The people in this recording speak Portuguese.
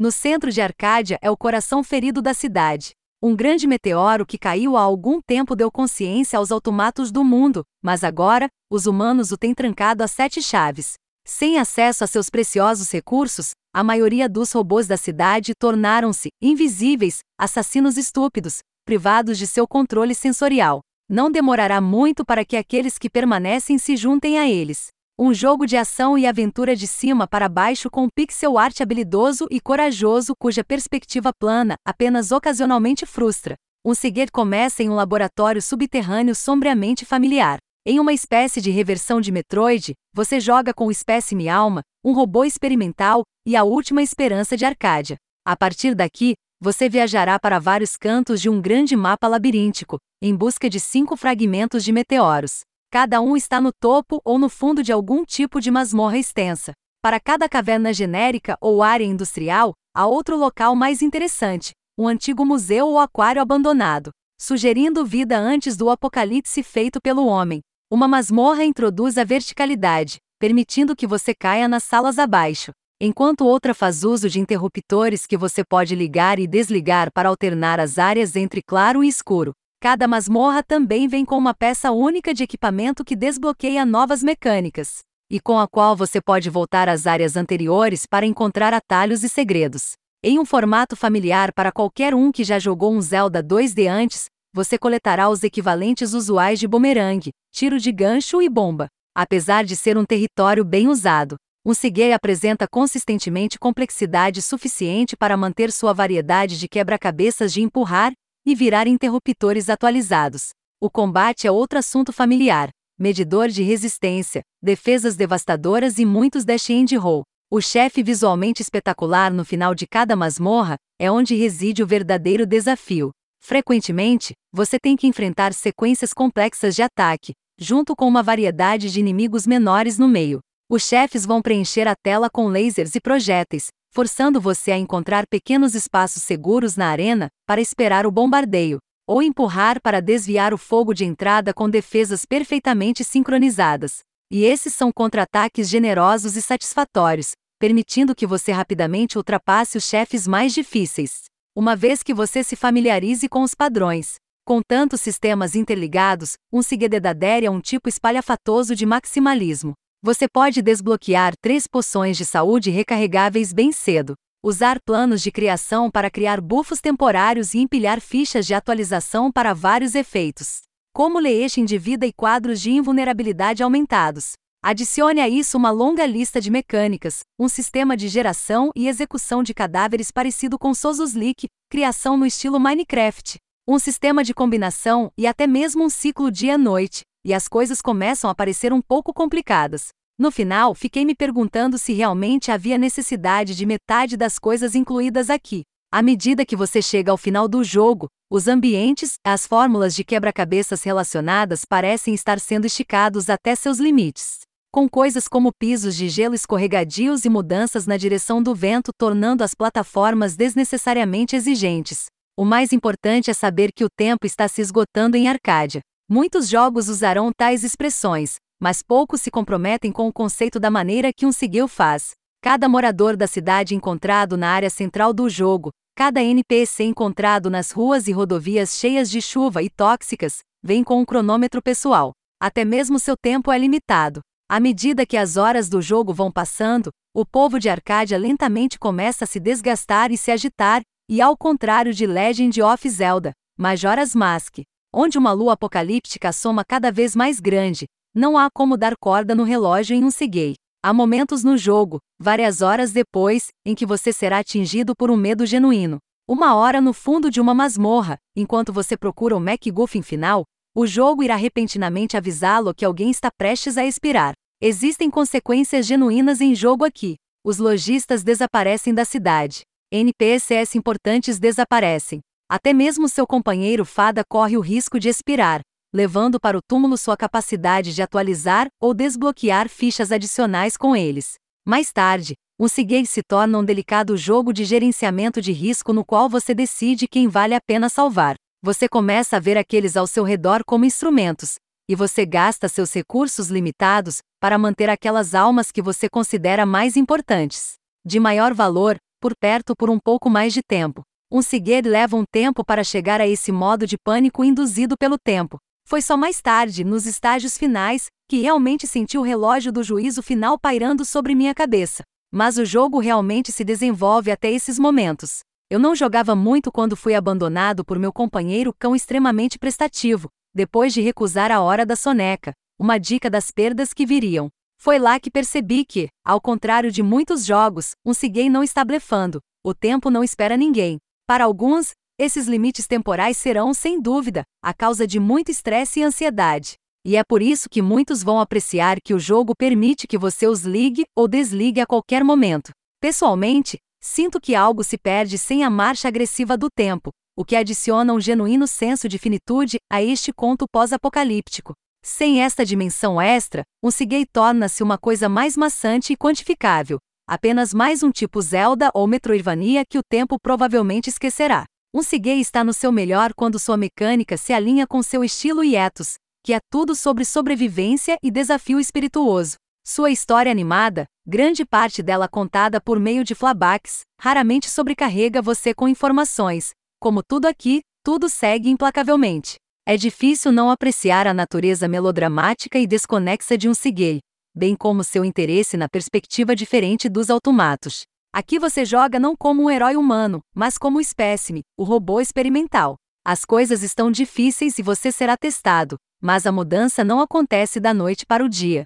No centro de Arcádia é o coração ferido da cidade. Um grande meteoro que caiu há algum tempo deu consciência aos automatos do mundo, mas agora, os humanos o têm trancado a sete chaves. Sem acesso a seus preciosos recursos, a maioria dos robôs da cidade tornaram-se invisíveis, assassinos estúpidos, privados de seu controle sensorial. Não demorará muito para que aqueles que permanecem se juntem a eles. Um jogo de ação e aventura de cima para baixo com pixel art habilidoso e corajoso cuja perspectiva plana apenas ocasionalmente frustra. Um Seagate começa em um laboratório subterrâneo sombriamente familiar. Em uma espécie de reversão de Metroid, você joga com o espécime Alma, um robô experimental, e a última esperança de Arcádia. A partir daqui, você viajará para vários cantos de um grande mapa labiríntico, em busca de cinco fragmentos de meteoros. Cada um está no topo ou no fundo de algum tipo de masmorra extensa. Para cada caverna genérica ou área industrial, há outro local mais interessante, um antigo museu ou aquário abandonado, sugerindo vida antes do apocalipse feito pelo homem. Uma masmorra introduz a verticalidade, permitindo que você caia nas salas abaixo, enquanto outra faz uso de interruptores que você pode ligar e desligar para alternar as áreas entre claro e escuro. Cada masmorra também vem com uma peça única de equipamento que desbloqueia novas mecânicas, e com a qual você pode voltar às áreas anteriores para encontrar atalhos e segredos. Em um formato familiar para qualquer um que já jogou um Zelda 2D antes, você coletará os equivalentes usuais de bumerangue, tiro de gancho e bomba. Apesar de ser um território bem usado, um Sigei apresenta consistentemente complexidade suficiente para manter sua variedade de quebra-cabeças de empurrar e virar interruptores atualizados. O combate é outro assunto familiar, medidor de resistência, defesas devastadoras e muitos dash and roll. O chefe visualmente espetacular no final de cada masmorra é onde reside o verdadeiro desafio. Frequentemente, você tem que enfrentar sequências complexas de ataque, junto com uma variedade de inimigos menores no meio. Os chefes vão preencher a tela com lasers e projéteis, forçando você a encontrar pequenos espaços seguros na arena para esperar o bombardeio, ou empurrar para desviar o fogo de entrada com defesas perfeitamente sincronizadas. E esses são contra-ataques generosos e satisfatórios, permitindo que você rapidamente ultrapasse os chefes mais difíceis. Uma vez que você se familiarize com os padrões. Com tantos sistemas interligados, um Sigededadere é um tipo espalhafatoso de maximalismo. Você pode desbloquear três poções de saúde recarregáveis bem cedo, usar planos de criação para criar buffos temporários e empilhar fichas de atualização para vários efeitos, como leeixem de vida e quadros de invulnerabilidade aumentados. Adicione a isso uma longa lista de mecânicas, um sistema de geração e execução de cadáveres parecido com Sozuslik, criação no estilo Minecraft, um sistema de combinação e até mesmo um ciclo dia-noite, e as coisas começam a parecer um pouco complicadas. No final, fiquei me perguntando se realmente havia necessidade de metade das coisas incluídas aqui. À medida que você chega ao final do jogo, os ambientes, as fórmulas de quebra-cabeças relacionadas parecem estar sendo esticados até seus limites. Com coisas como pisos de gelo escorregadios e mudanças na direção do vento tornando as plataformas desnecessariamente exigentes. O mais importante é saber que o tempo está se esgotando em Arcádia. Muitos jogos usarão tais expressões, mas poucos se comprometem com o conceito da maneira que um Sigil faz. Cada morador da cidade encontrado na área central do jogo, cada NPC encontrado nas ruas e rodovias cheias de chuva e tóxicas, vem com um cronômetro pessoal. Até mesmo seu tempo é limitado. À medida que as horas do jogo vão passando, o povo de Arcádia lentamente começa a se desgastar e se agitar, e ao contrário de Legend of Zelda, Majora's Mask, onde uma lua apocalíptica soma cada vez mais grande, não há como dar corda no relógio em um Segei. Há momentos no jogo, várias horas depois, em que você será atingido por um medo genuíno. Uma hora no fundo de uma masmorra, enquanto você procura o MacGuffin final, o jogo irá repentinamente avisá-lo que alguém está prestes a expirar. Existem consequências genuínas em jogo aqui. Os lojistas desaparecem da cidade. NPCs importantes desaparecem. Até mesmo seu companheiro fada corre o risco de expirar, levando para o túmulo sua capacidade de atualizar ou desbloquear fichas adicionais com eles. Mais tarde, um Seagate se torna um delicado jogo de gerenciamento de risco no qual você decide quem vale a pena salvar. Você começa a ver aqueles ao seu redor como instrumentos, e você gasta seus recursos limitados para manter aquelas almas que você considera mais importantes. De maior valor, por perto por um pouco mais de tempo. Um Sigue leva um tempo para chegar a esse modo de pânico induzido pelo tempo. Foi só mais tarde, nos estágios finais, que realmente senti o relógio do juízo final pairando sobre minha cabeça. Mas o jogo realmente se desenvolve até esses momentos. Eu não jogava muito quando fui abandonado por meu companheiro cão extremamente prestativo, depois de recusar a hora da soneca, uma dica das perdas que viriam. Foi lá que percebi que, ao contrário de muitos jogos, um Ciguei não está blefando, o tempo não espera ninguém. Para alguns, esses limites temporais serão, sem dúvida, a causa de muito estresse e ansiedade. E é por isso que muitos vão apreciar que o jogo permite que você os ligue ou desligue a qualquer momento. Pessoalmente, sinto que algo se perde sem a marcha agressiva do tempo, o que adiciona um genuíno senso de finitude a este conto pós-apocalíptico. Sem esta dimensão extra, um Sigei torna-se uma coisa mais maçante e quantificável, apenas mais um tipo Zelda ou Metroidvania que o tempo provavelmente esquecerá. Um Sigei está no seu melhor quando sua mecânica se alinha com seu estilo e ethos, que é tudo sobre sobrevivência e desafio espirituoso. Sua história animada, grande parte dela contada por meio de flabacks, raramente sobrecarrega você com informações. Como tudo aqui, tudo segue implacavelmente. É difícil não apreciar a natureza melodramática e desconexa de um Sigei, bem como seu interesse na perspectiva diferente dos automatos. Aqui você joga não como um herói humano, mas como espécime, o robô experimental. As coisas estão difíceis e você será testado, mas a mudança não acontece da noite para o dia.